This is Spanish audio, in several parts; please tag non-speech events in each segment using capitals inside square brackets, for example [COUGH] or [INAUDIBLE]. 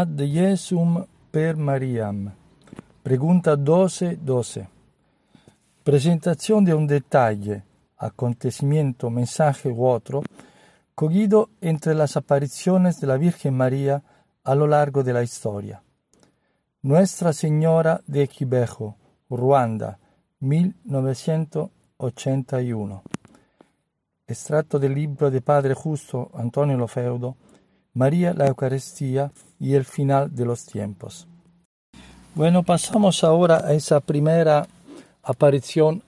Ad Jesum per Mariam. Pregunta 12-12. Presentación de un detalle, acontecimiento, mensaje u otro, cogido entre las apariciones de la Virgen María a lo largo de la historia. Nuestra Señora de Quibejo, Ruanda, 1981. Extracto del libro de Padre Justo Antonio Lofeudo, María la Eucaristía y el final de los tiempos. Bueno, pasamos ahora a esa primera aparición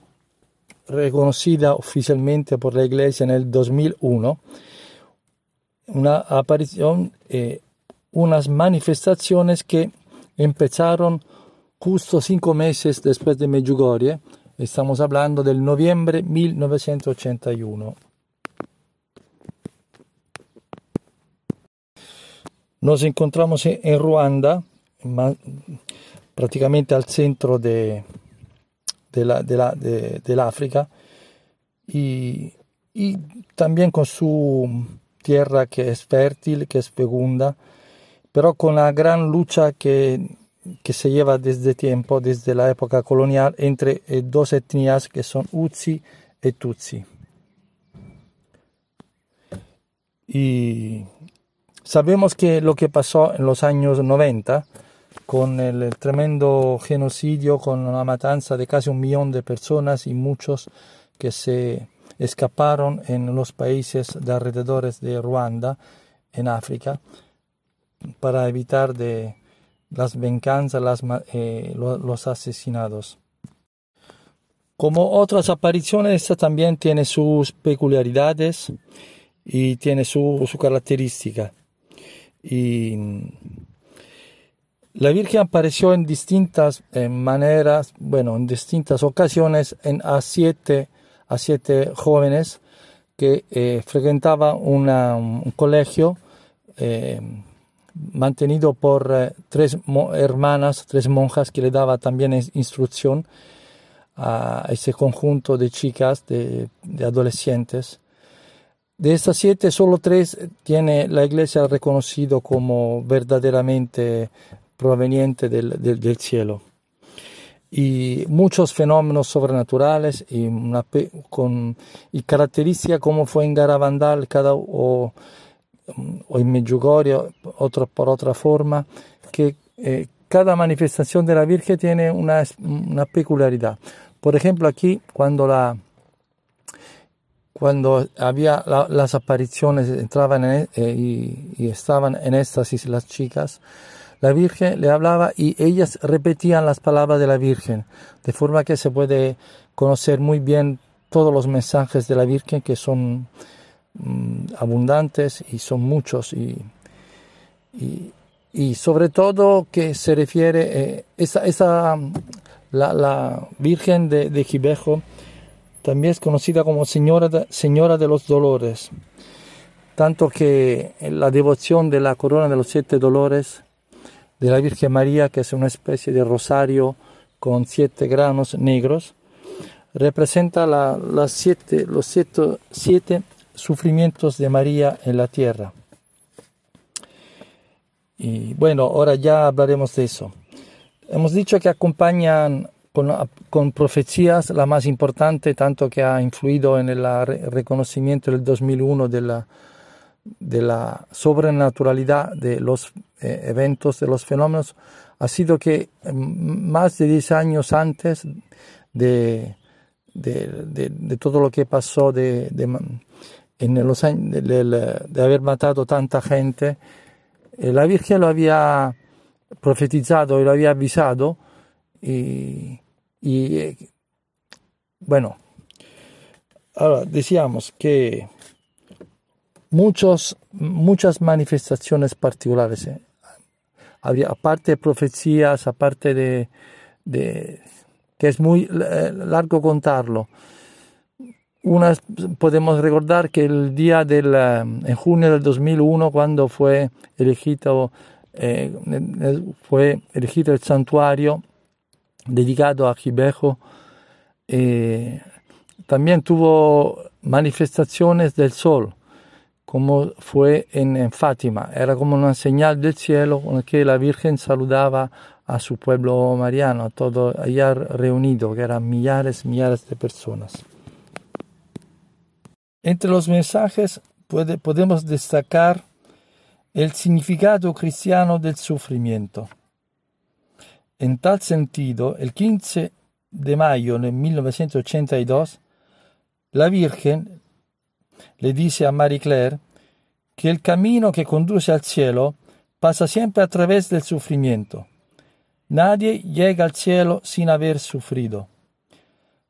reconocida oficialmente por la Iglesia en el 2001, una aparición, eh, unas manifestaciones que empezaron justo cinco meses después de Medjugorje, estamos hablando del noviembre 1981. Nos encontramos en Ruanda, prácticamente al centro de, del África, y, también con su tierra que es fértil, que es fecunda, pero con la gran lucha que, que se lleva desde tiempo, desde la época colonial, entre eh, dos etnias que son Utsi y Tutsi. Y Sabemos que lo que pasó en los años 90 con el tremendo genocidio, con la matanza de casi un millón de personas y muchos que se escaparon en los países de alrededores de Ruanda, en África, para evitar de las venganzas, las, eh, los asesinados. Como otras apariciones, esta también tiene sus peculiaridades y tiene su, su característica. Y la Virgen apareció en distintas maneras, bueno, en distintas ocasiones en, a, siete, a siete jóvenes que eh, frecuentaban un colegio eh, mantenido por eh, tres hermanas, tres monjas que le daban también instrucción a ese conjunto de chicas, de adolescentes. De estas siete, solo tres tiene la iglesia reconocido como verdaderamente proveniente del, cielo. Y muchos fenómenos sobrenaturales y, con, y características como fue en Garabandal cada, o, o en Medjugorje, otro, por otra forma, que eh, cada manifestación de la Virgen tiene una, una peculiaridad. Por ejemplo, aquí cuando la cuando había las apariciones, entraban eh, y, estaban en éxtasis las chicas, la Virgen le hablaba y ellas repetían las palabras de la Virgen, de forma que se puede conocer muy bien todos los mensajes de la Virgen que son mm, abundantes y son muchos y, y, sobre todo que se refiere eh, esa, esa la, Virgen de, de también es conocida como Señora de, Señora de los Dolores, tanto que la devoción de la corona de los siete dolores de la Virgen María, que es una especie de rosario con siete granos negros, representa los siete, siete sufrimientos de María en la tierra. Y bueno, ahora ya hablaremos de eso. Hemos dicho que acompañan con, profecías, la más importante, tanto que ha influido en el reconocimiento del 2001 de la, de la sobrenaturalidad de los eh, eventos, de los fenómenos, ha sido que mm, más de 10 años antes de, de, todo lo que pasó de, en los de, haber matado tanta gente, eh, la Virgen lo había profetizado y lo había avisado y, y bueno, ahora decíamos que muchos, muchas manifestaciones particulares, eh, aparte de profecías, aparte de, de, que es muy eh, largo contarlo. Unas podemos recordar que el día del, eh, en junio del 2001, cuando fue elegido, fue elegido el santuario, dedicado a Gibejo. Eh, también tuvo manifestaciones del sol, como fue en, Fátima. Era como una señal del cielo con que la Virgen saludaba a su pueblo mariano, a todo allá reunido, que eran millares, millares de personas. Entre los mensajes podemos destacar el significado cristiano del sufrimiento. En tal sentido, el 15 de mayo de 1982, la Virgen le dice a Marie Claire que el camino que conduce al cielo pasa siempre a través del sufrimiento. Nadie llega al cielo sin haber sufrido.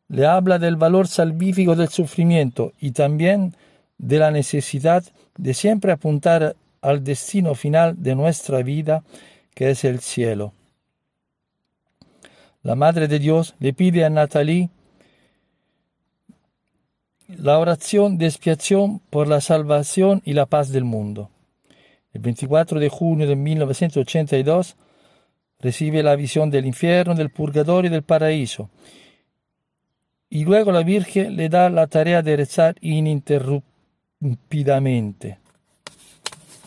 Le habla del valor salvífico del sufrimiento y también de la necesidad de siempre apuntar al destino final de nuestra vida, que es el cielo. La Madre de Dios le pide a Natalie la oración de expiación por la salvación y la paz del mundo. El 24 de junio de 1982 recibe la visión del infierno, del purgatorio y del paraíso. Y luego la Virgen le da la tarea de rezar ininterrumpidamente.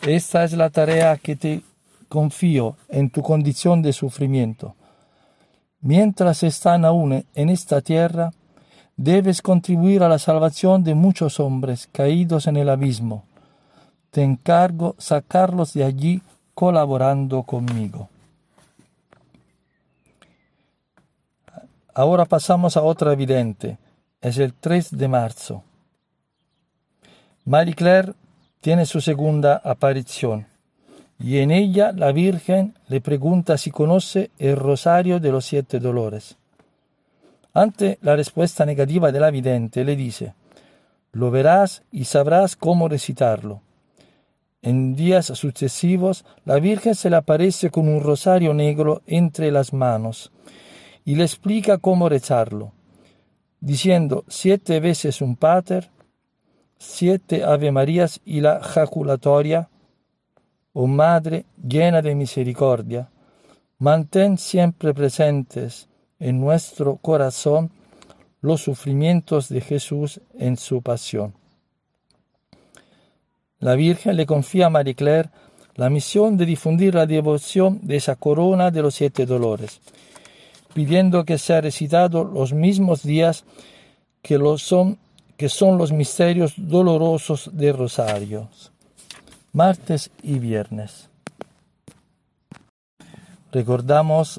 Esta es la tarea que te confío en tu condición de sufrimiento. Mientras están aún en esta tierra, Debes contribuir a la salvación de muchos hombres caídos en el abismo. Te encargo sacarlos de allí colaborando conmigo. Ahora pasamos a otra evidente. Es el 3 de marzo. Marie Claire tiene su segunda aparición y en ella la Virgen le pregunta si conoce el rosario de los siete dolores. Ante la respuesta negativa de la vidente, le dice, lo verás y sabrás cómo recitarlo. En días sucesivos, la Virgen se le aparece con un rosario negro entre las manos y le explica cómo rezarlo, diciendo siete veces un pater, siete Ave Marías y la jaculatoria, oh Madre llena de misericordia, mantén siempre presentes en nuestro corazón los sufrimientos de Jesús en su pasión. La Virgen le confía a Marie Claire la misión de difundir la devoción de esa corona de los siete dolores, pidiendo que sea recitado los mismos días que, son, que son los misterios dolorosos de Rosarios, martes y viernes. Recordamos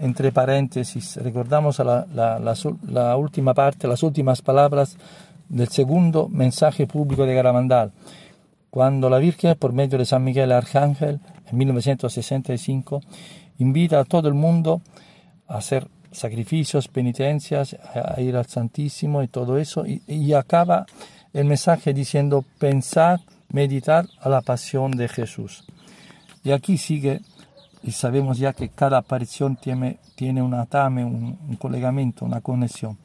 entre paréntesis, recordamos la, última parte, las últimas palabras del segundo mensaje público de Garamandal, cuando la Virgen, por medio de San Miguel Arcángel, en 1965, invita a todo el mundo a hacer sacrificios, penitencias, a, ir al Santísimo y todo eso, y, y acaba el mensaje diciendo, pensar, meditar a la pasión de Jesús. Y aquí sigue y sabemos ya que cada aparición tiene, tiene un atame, un, un colegamiento, una conexión.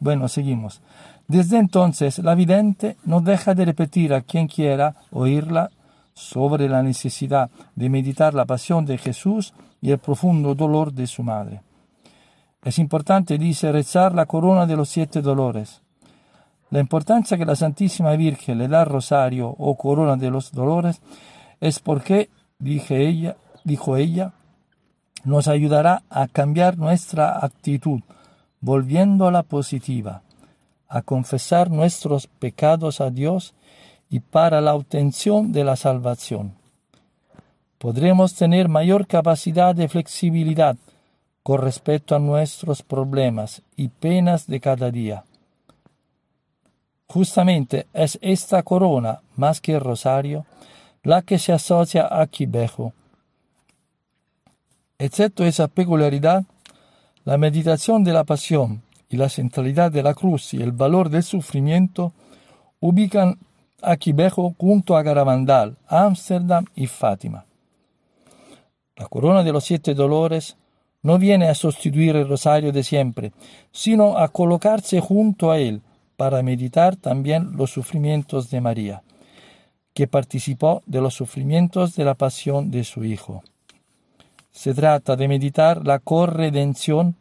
Bueno, seguimos. Desde entonces, la vidente no deja de repetir a quien quiera oírla sobre la necesidad de meditar la pasión de Jesús y el profundo dolor de su madre. Es importante, dice, rezar la corona de los siete dolores. La importancia que la Santísima Virgen le da al rosario o corona de los dolores es porque, dije ella, dijo ella, nos ayudará a cambiar nuestra actitud, volviéndola positiva, a confesar nuestros pecados a Dios y para la obtención de la salvación. Podremos tener mayor capacidad de flexibilidad con respecto a nuestros problemas y penas de cada día. Justamente es esta corona, más que el rosario, la que se asocia a Quibejo, Excepto esa peculiaridad, la meditación de la pasión y la centralidad de la cruz y el valor del sufrimiento ubican a Quibejo junto a Garavandal, Ámsterdam y Fátima. La corona de los siete dolores no viene a sustituir el rosario de siempre, sino a colocarse junto a él para meditar también los sufrimientos de María, que participó de los sufrimientos de la pasión de su Hijo. Se trata de meditar la corredención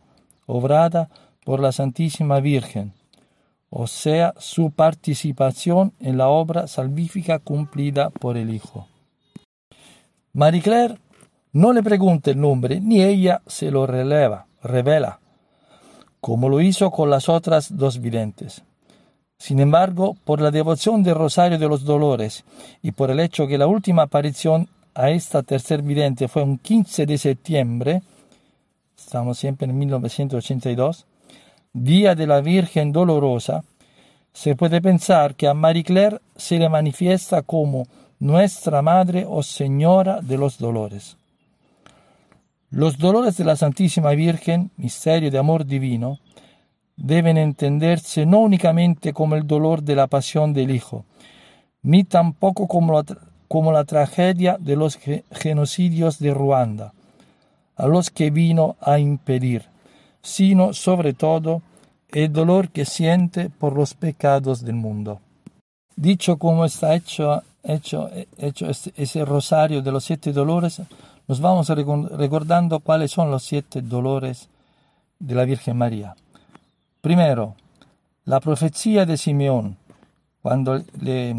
obrada por la Santísima Virgen, o sea, su participación en la obra salvífica cumplida por el Hijo. Marie Claire no le pregunta el nombre, ni ella se lo releva, revela, como lo hizo con las otras dos videntes. Sin embargo, por la devoción del Rosario de los Dolores y por el hecho que la última aparición a esta tercer vidente fue un 15 de septiembre, estamos siempre en 1982, Día de la Virgen Dolorosa, se puede pensar que a Marie Claire se le manifiesta como Nuestra Madre o Señora de los Dolores. Los dolores de la Santísima Virgen, misterio de amor divino, deben entenderse no únicamente como el dolor de la pasión del Hijo, ni tampoco como la, tragedia de los genocidios de Ruanda, a los que vino a impedir, sino sobre todo el dolor que siente por los pecados del mundo. Dicho como está hecho, hecho, hecho ese rosario de los siete dolores, nos vamos recordando cuáles son los siete dolores de la Virgen María. Primero, la profecía de Simeón, cuando le,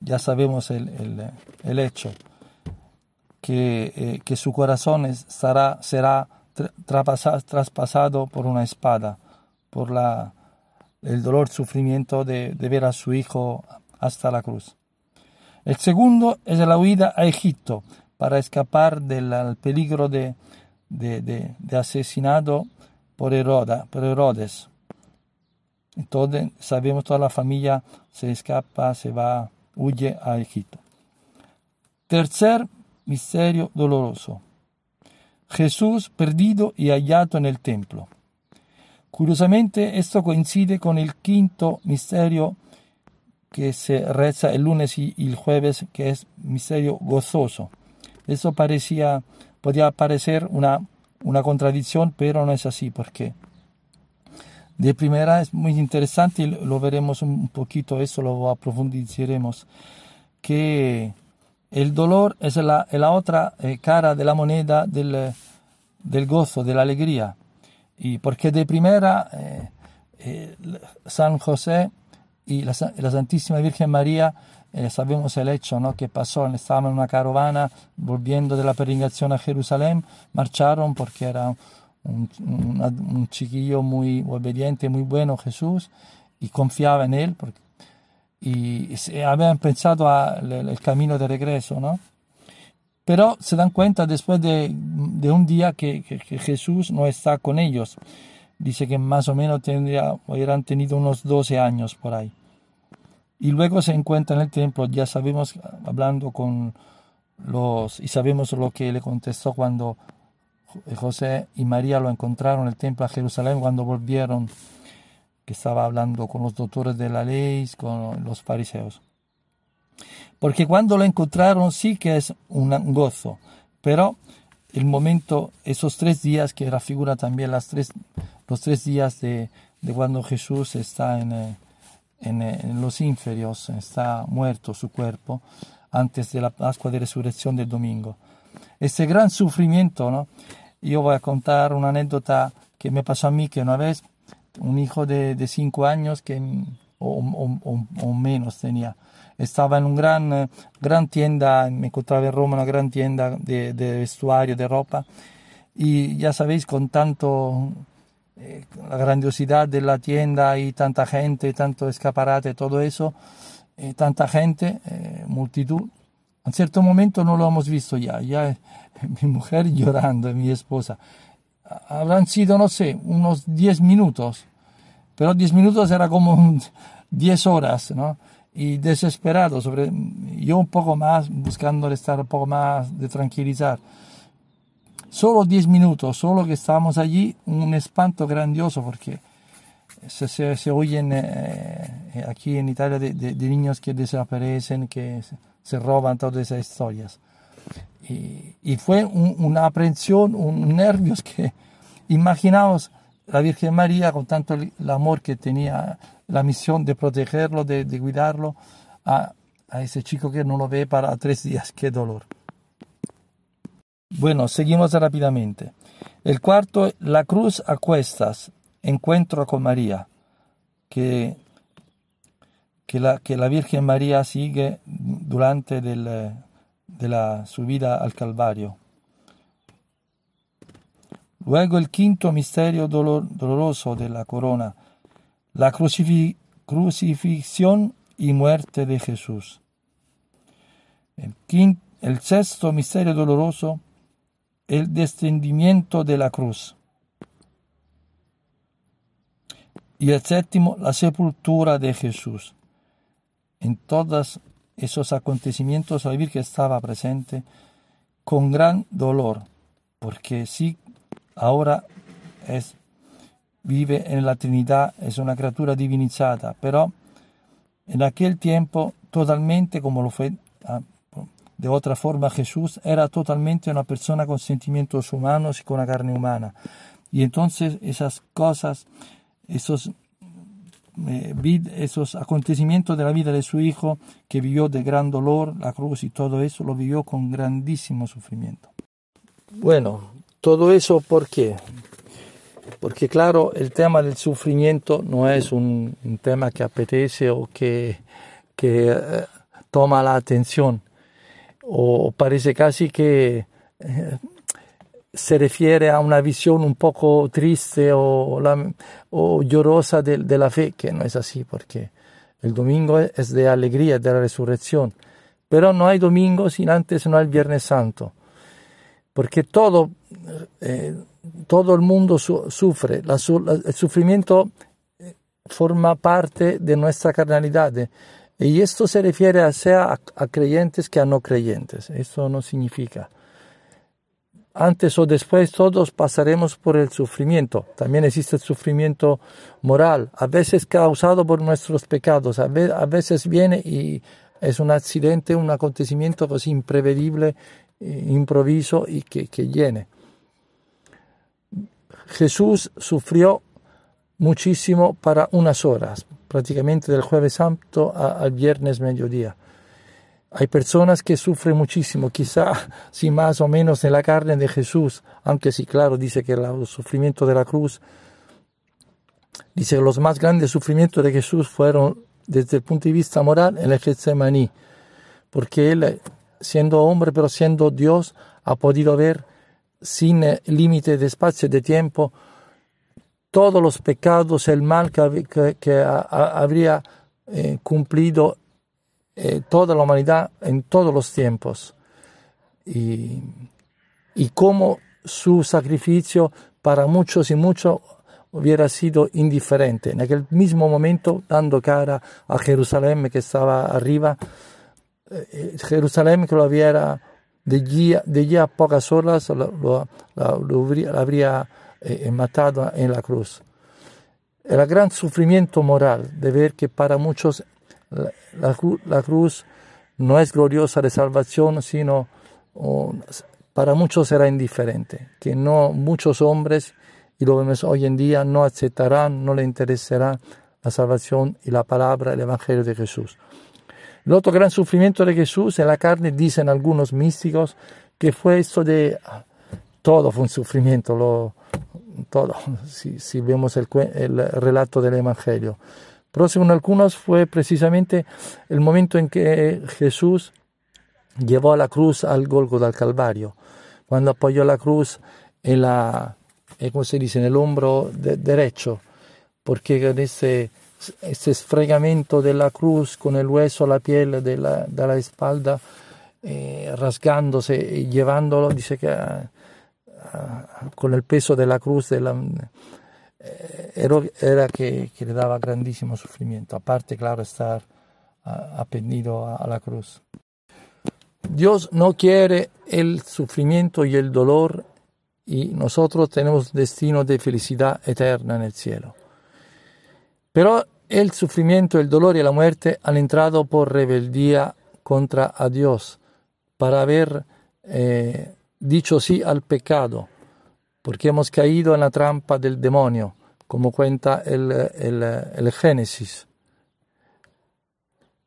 ya sabemos el, hecho, que, eh, que, su corazón estará, será traspasado por una espada, por el dolor, sufrimiento de, ver a su hijo hasta la cruz. El segundo es la huida a Egipto para escapar del peligro de, de, asesinado por Herodes. Entonces sabemos toda la familia se escapa, se va, huye a Egipto. Tercer misterio doloroso. Jesús perdido y hallado en el templo. Curiosamente, esto coincide con el quinto misterio que se reza el lunes y el jueves, que es misterio gozoso. Eso parecía, podía parecer una, una contradicción, pero no es así, porque de primera es muy interesante lo veremos un poquito, eso lo aprofundizaremos, que el dolor es la, la otra eh, cara de la moneda del, del, gozo, de la alegría. Y porque de primera eh, eh, San José y la, la, Santísima Virgen María, sabemos el hecho ¿no? que pasó, estaban en una caravana volviendo de la peregrinación a Jerusalén, marcharon porque era un, chiquillo muy obediente, muy bueno Jesús, y confiaba en él, y habían pensado el camino de regreso, ¿no? Pero se dan cuenta después de, de un día que, que, Jesús no está con ellos. Dice que más o menos tendría, hubieran tenido unos 12 años por ahí. Y luego se encuentra en el templo, ya sabemos, hablando con los, y sabemos lo que le contestó cuando José y María lo encontraron en el templo a Jerusalén cuando volvieron, que estaba hablando con los doctores de la ley, con los fariseos. Porque cuando lo encontraron sí que es un gozo, pero el momento, esos tres días que figura también las tres, los tres días de, de cuando Jesús está en, eh, en, eh, en, los inferios, está muerto su cuerpo, antes de la Pascua de Resurrección del domingo. Ese gran sufrimiento, ¿no? Yo voy a contar una anécdota que me pasó a mí, que una vez un hijo de, cinco años, que, o, menos tenía, estaba en una gran, eh, gran tienda, me encontraba en Roma, una gran tienda de, vestuario, de ropa, y ya sabéis, con tanto eh, la grandiosidad de la tienda y tanta gente, tanto escaparate, todo eso, eh, tanta gente, multitud, en cierto momento no lo hemos visto ya, ya [LAUGHS] mi mujer llorando, mi esposa. Habrán sido, no sé, unos 10 minutos, pero 10 minutos era como 10 [LAUGHS] horas, ¿no? Y desesperado, sobre, yo un poco más, buscando estar un poco más de tranquilizar. Solo 10 minutos, solo que estábamos allí, un espanto grandioso porque se, se, se oyen eh, aquí en Italia de, de, de, niños que desaparecen, que se, roban todas esas historias. Y, fue una aprensión, un nervios que, imaginaos la Virgen María con tanto el, amor que tenía, la misión de protegerlo, de, cuidarlo, a, a, ese chico que no lo ve para tres días, qué dolor. Bueno, seguimos rápidamente. El cuarto, la cruz a cuestas, encuentro con María, que que la, que la Virgen María sigue durante del, de la subida al Calvario. Luego el quinto misterio doloroso de la corona, la crucifixión y muerte de Jesús. El, el sexto misterio doloroso, el descendimiento de la cruz. Y el séptimo, la sepultura de Jesús. En todos esos acontecimientos la Virgen estaba presente con gran dolor, porque sí ahora es, vive en la Trinidad, es una criatura divinizada, pero en aquel tiempo totalmente como lo fue ah, de otra forma Jesús, era totalmente una persona con sentimientos humanos y con una carne humana. Y entonces esas cosas, esos, eh, esos acontecimientos de la vida de su hijo, que vivió de gran dolor, la cruz y todo eso, lo vivió con grandísimo sufrimiento. Bueno, todo eso, ¿por qué? Porque claro, el tema del sufrimiento no es un, tema que apetece o que, que eh, toma la atención, o parece casi que eh, se refiere a una visión un poco triste o, llorosa de, la fe, que no es así, porque el domingo es de alegría, de la resurrección. Pero no hay domingo sin antes no hay Viernes Santo porque todo, eh, todo el mundo sufre, el sufrimiento eh, forma parte de nuestra carnalidad. Y esto se refiere a sea a, creyentes que a no creyentes. Eso no significa. Antes o después todos pasaremos por el sufrimiento. También existe el sufrimiento moral, a veces causado por nuestros pecados, a veces viene y es un accidente, un acontecimiento pues imprevedible improviso y que, llene. Jesús sufrió muchísimo para unas horas, prácticamente del jueves santo al viernes mediodía. Hay personas que sufren muchísimo, quizá [LAUGHS] si más o menos en la carne de Jesús, aunque sí, claro, dice que el sufrimiento de la cruz, dice que los más grandes sufrimientos de Jesús fueron desde el punto de vista moral en el Getsemaní, porque él siendo hombre pero siendo Dios, ha podido ver sin eh, límite de espacio y de tiempo todos los pecados, el mal que, habría eh, cumplido eh, toda la humanidad en todos los tiempos. Y, y cómo su sacrificio para muchos y muchos hubiera sido indiferente. En aquel mismo momento, dando cara a Jerusalén que estaba arriba, eh, Jerusalén que lo había de allí, a pocas horas lo, habría, eh, matado en la cruz. El gran sufrimiento moral de ver que para muchos la, cruz no es gloriosa de salvación, sino para muchos será indiferente, que no muchos hombres, y lo vemos hoy en día, no aceptarán, no le interesará la salvación y la palabra, el Evangelio de Jesús. El otro gran sufrimiento de Jesús en la carne, dicen algunos místicos, que fue esto de todo fue un sufrimiento, lo, todo, si, si vemos el, relato del Evangelio. Pero según algunos fue precisamente el momento en que Jesús llevó a la cruz al Golgo del Calvario, cuando apoyó la cruz en la, eh, ¿cómo se dice?, en el hombro derecho, porque en ese esfregamiento de la cruz con el hueso, la piel de la, de la espalda, eh, rasgándose y llevándolo, dice que ah, ah, con el peso de la cruz de la, era, que, le daba grandísimo sufrimiento, aparte, claro, estar apendido a, a la cruz. Dios no quiere el sufrimiento y el dolor y nosotros tenemos destino de felicidad eterna en el cielo. Pero el sufrimiento, el dolor y la muerte han entrado por rebeldía contra a Dios, para haber eh, dicho sí al pecado, porque hemos caído en la trampa del demonio, como cuenta el, el, Génesis.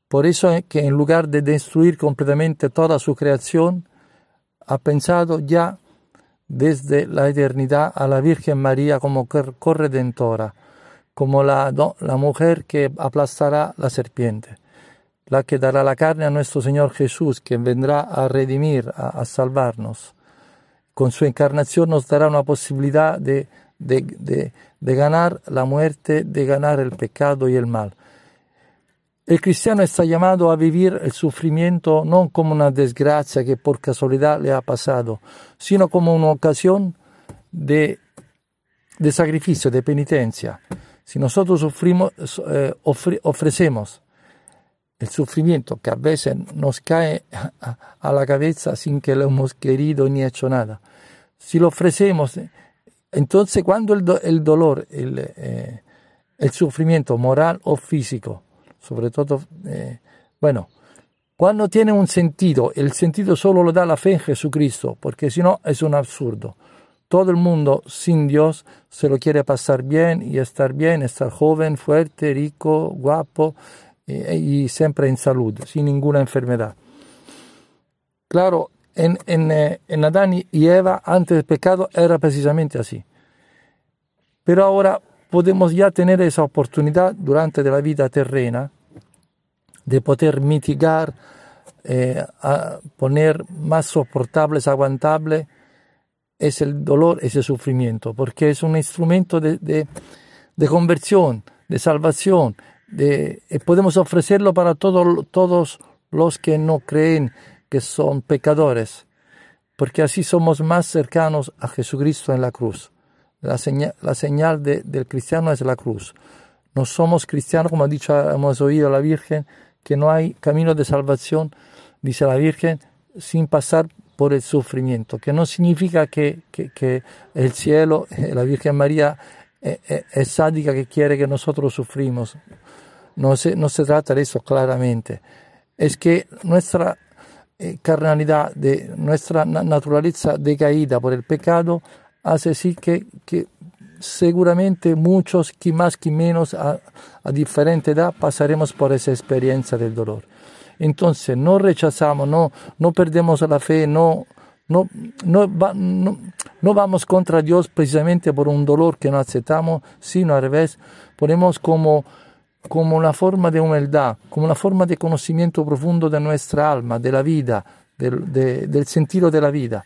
Por eso es que en lugar de destruir completamente toda su creación, ha pensado ya desde la eternidad a la Virgen María como corredentora como la, la mujer que aplastará la serpiente. la que dará la carne a nuestro Señor Jesús, que vendrá a redimir, a, a salvarnos. Con su encarnación nos dará una posibilidad de, ganar la muerte, de ganar el pecado y el mal. El cristiano está llamado a vivir el sufrimiento no como una desgracia que por casualidad le ha pasado, sino como una ocasión de, sacrificio, de penitencia. Si nosotros sufrimos, eh, ofre, ofrecemos el sufrimiento que a veces nos cae a la cabeza sin que lo hemos querido ni hecho nada, si lo ofrecemos, entonces cuando el, el dolor, el, eh, el, sufrimiento moral o físico, sobre todo, eh, bueno, cuando tiene un sentido, el sentido solo lo da la fe en Jesucristo, porque si no es un absurdo. Todo el mundo sin Dios se lo quiere pasar bien y estar bien, estar joven, fuerte, rico, guapo eh, y siempre en salud, sin ninguna enfermedad. Claro, en, en, eh, en, Adán y Eva antes del pecado era precisamente así. Pero ahora podemos ya tener esa oportunidad durante la vida terrena de poder mitigar, eh, poner más soportables, aguantables es el dolor, ese sufrimiento, porque es un instrumento de, de conversión, de salvación, de, y podemos ofrecerlo para todo, todos los que no creen que son pecadores, porque así somos más cercanos a Jesucristo en la cruz. La señal, la señal de, del cristiano es la cruz. No somos cristianos, como ha dicho, hemos la Virgen, que no hay camino de salvación, dice la Virgen, sin pasar por el sufrimiento, que no significa que, que, que el cielo, [LAUGHS] la Virgen María, es, es, es, sádica que quiere que nosotros sufrimos. No se, no se trata de eso claramente. Es que nuestra eh, carnalidad, nuestra naturaleza decaída por el pecado, hace sí que, que seguramente muchos, que más que menos, a, a, diferente edad, pasaremos por esa experiencia del dolor. Entonces, no rechazamos, no, no perdemos la fe, no, no, no, no, no, vamos contra Dios precisamente por un dolor que no aceptamos, sino al revés, ponemos como como una forma de humildad, como una forma de conocimiento profundo de nuestra alma, de la vida, del, de, del sentido de la vida.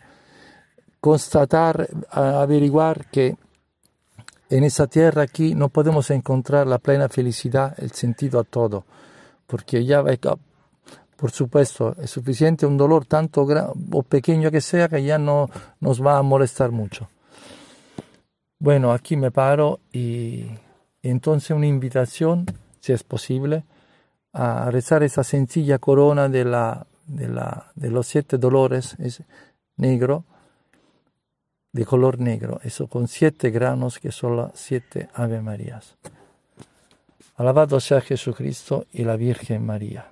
Constatar, averiguar que en esa tierra aquí no podemos encontrar la plena felicidad, el sentido a todo, porque ya, por supuesto, es suficiente un dolor tanto o pequeño que sea que ya no nos va a molestar mucho. Bueno, aquí me paro y entonces una invitación si es posible, a rezar esa sencilla corona de, la, de, la, de los siete dolores, es negro, de color negro, eso con siete granos que son las siete Ave Marías. Alabado sea Jesucristo y la Virgen María.